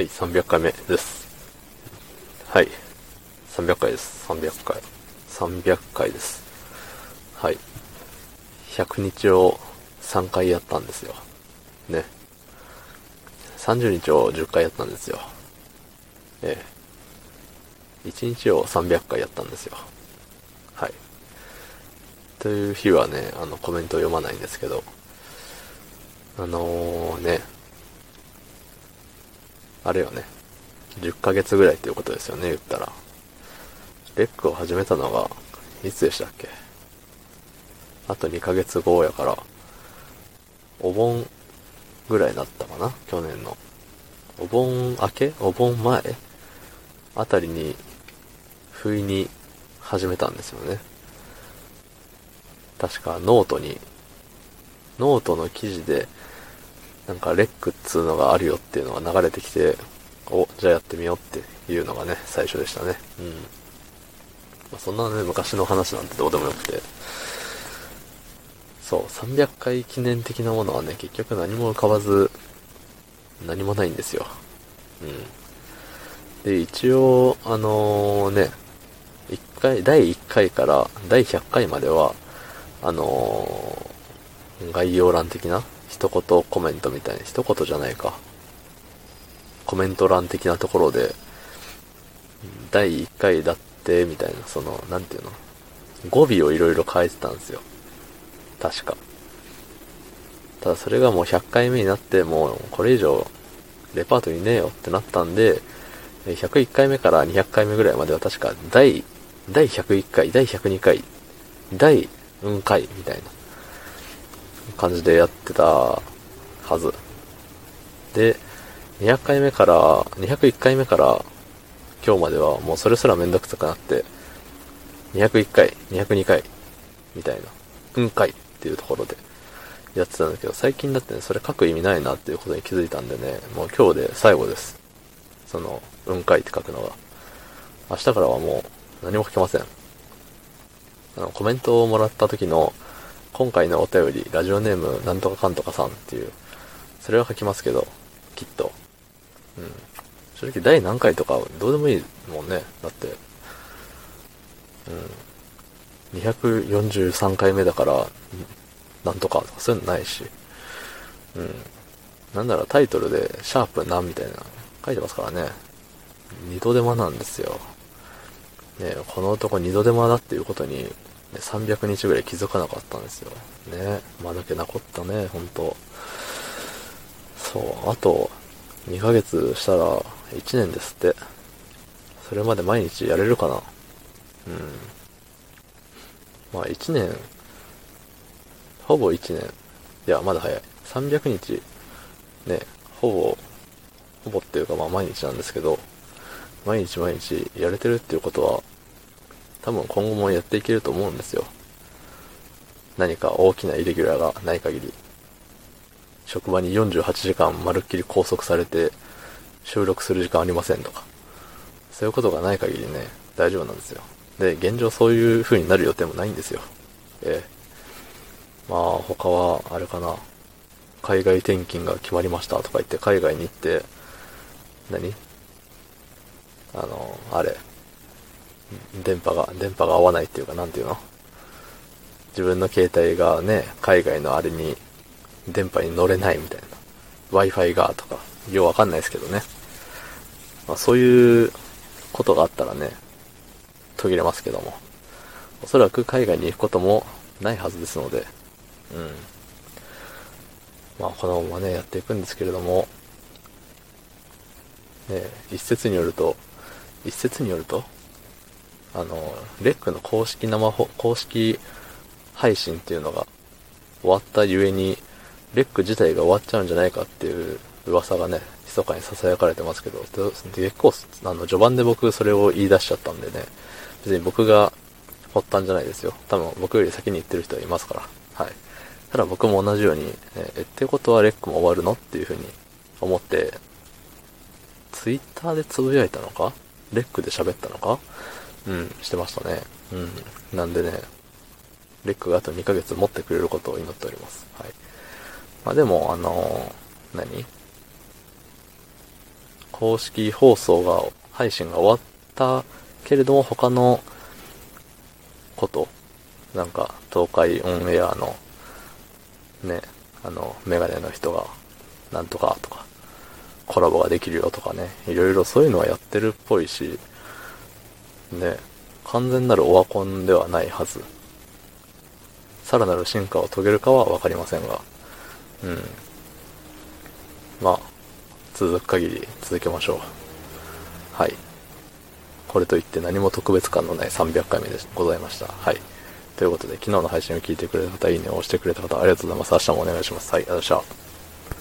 はい、300回目です。はい。300回です。300回。300回です。はい。100日を3回やったんですよ。ね。30日を10回やったんですよ。ええ。1日を300回やったんですよ。はい。という日はね、あの、コメントを読まないんですけど、あのー、ね、あれよね、10ヶ月ぐらいっていうことですよね、言ったら。レックを始めたのが、いつでしたっけ？あと2ヶ月後やから、お盆ぐらいだったかな？去年の。お盆明け？お盆前？あたりに、不意に始めたんですよね。確かノートに、ノートの記事で、なんかレックっつうのがあるよっていうのが流れてきて、お、じゃあやってみようっていうのがね、最初でしたね。うん。まあ、そんなね、昔の話なんてどうでもよくて。そう、300回記念的なものはね、結局何も浮かばず、何もないんですよ。うん。で、一応、あのね、一回、第1回から第100回までは、あのー概要欄的な一言コメントみたいな、一言じゃないか。コメント欄的なところで、第1回だって、みたいな、その、なんていうの？語尾をいろいろ変えてたんですよ。確か。ただそれがもう100回目になって、もうこれ以上レパートリーねえよってなったんで、101回目から200回目ぐらいまでは確か第、第101回、第102回、第うん回みたいな感じでやってたはず。で、200回目から、201回目から今日まではもうそれすらめんどくさくなって、201回、202回、みたいな、うん回っていうところでやってたんだけど、最近だってね、それ書く意味ないなっていうことに気づいたんでね、もう今日で最後です。その、うん回って書くのが。明日からはもう何も書けません。あの、コメントをもらった時の、今回のお便り、ラジオネームなんとかかんとかさんっていう、それは書きますけど、きっと。うん。正直第何回とかどうでもいいもんね。だって、うん。243回目だから、なんとかとかそういうのないし。うん。なんならタイトルで、シャープなんみたいな、書いてますからね。二度手間なんですよ。ねこの男二度手間だっていうことに、ね、300日ぐらい気づかなかったんですよ。ねまだけなこったね、ほんと。そう、あと、2ヶ月したら1年ですって。それまで毎日やれるかなうん。まあ1年、ほぼ1年。いや、まだ早い。300日、ね、ほぼ、ほぼっていうかまあ毎日なんですけど、毎日毎日やれてるっていうことは、多分今後もやっていけると思うんですよ。何か大きなイレギュラーがない限り。職場に48時間まるっきり拘束されて、収録する時間ありませんとか。そういうことがない限りね、大丈夫なんですよ。で、現状そういう風になる予定もないんですよ。ええ。まあ、他は、あれかな。海外転勤が決まりましたとか言って、海外に行って、何？あの、あれ。電波が、電波が合わないっていうか、なんていうの？自分の携帯がね、海外のあれに、電波に乗れないみたいな。Wi-Fi がとか、ようわかんないですけどね。まあ、そういうことがあったらね、途切れますけども。おそらく海外に行くこともないはずですので、うん。まあ、このままね、やっていくんですけれども、ね、一説によると、一説によると、あの、レックの公式生、公式配信っていうのが終わったゆえに、レック自体が終わっちゃうんじゃないかっていう噂がね、密かに囁かれてますけど、結構、あの、序盤で僕それを言い出しちゃったんでね、別に僕が発端じゃないですよ。多分僕より先に言ってる人はいますから。はい。ただ僕も同じように、え、ってことはレックも終わるのっていうふうに思って、ツイッターでつぶやいたのか？レックで喋ったのか？うん、してましたね。うん。なんでね、レックがあと2ヶ月持ってくれることを祈っております。はい。まあでも、あのー何？公式放送が、配信が終わったけれども、他のこと、なんか、東海オンエアの、ね、あの、メガネの人が、なんとかとか、コラボができるよとかね、いろいろそういうのはやってるっぽいし、ね、完全なるオワコンではないはず。さらなる進化を遂げるかはわかりませんが、うん。まあ、続く限り続けましょう。はい。これといって何も特別感のない300回目でございました。はい。ということで、昨日の配信を聞いてくれた方、いいねを押してくれた方、ありがとうございます。明日もお願いします。はい、ありがとうございました。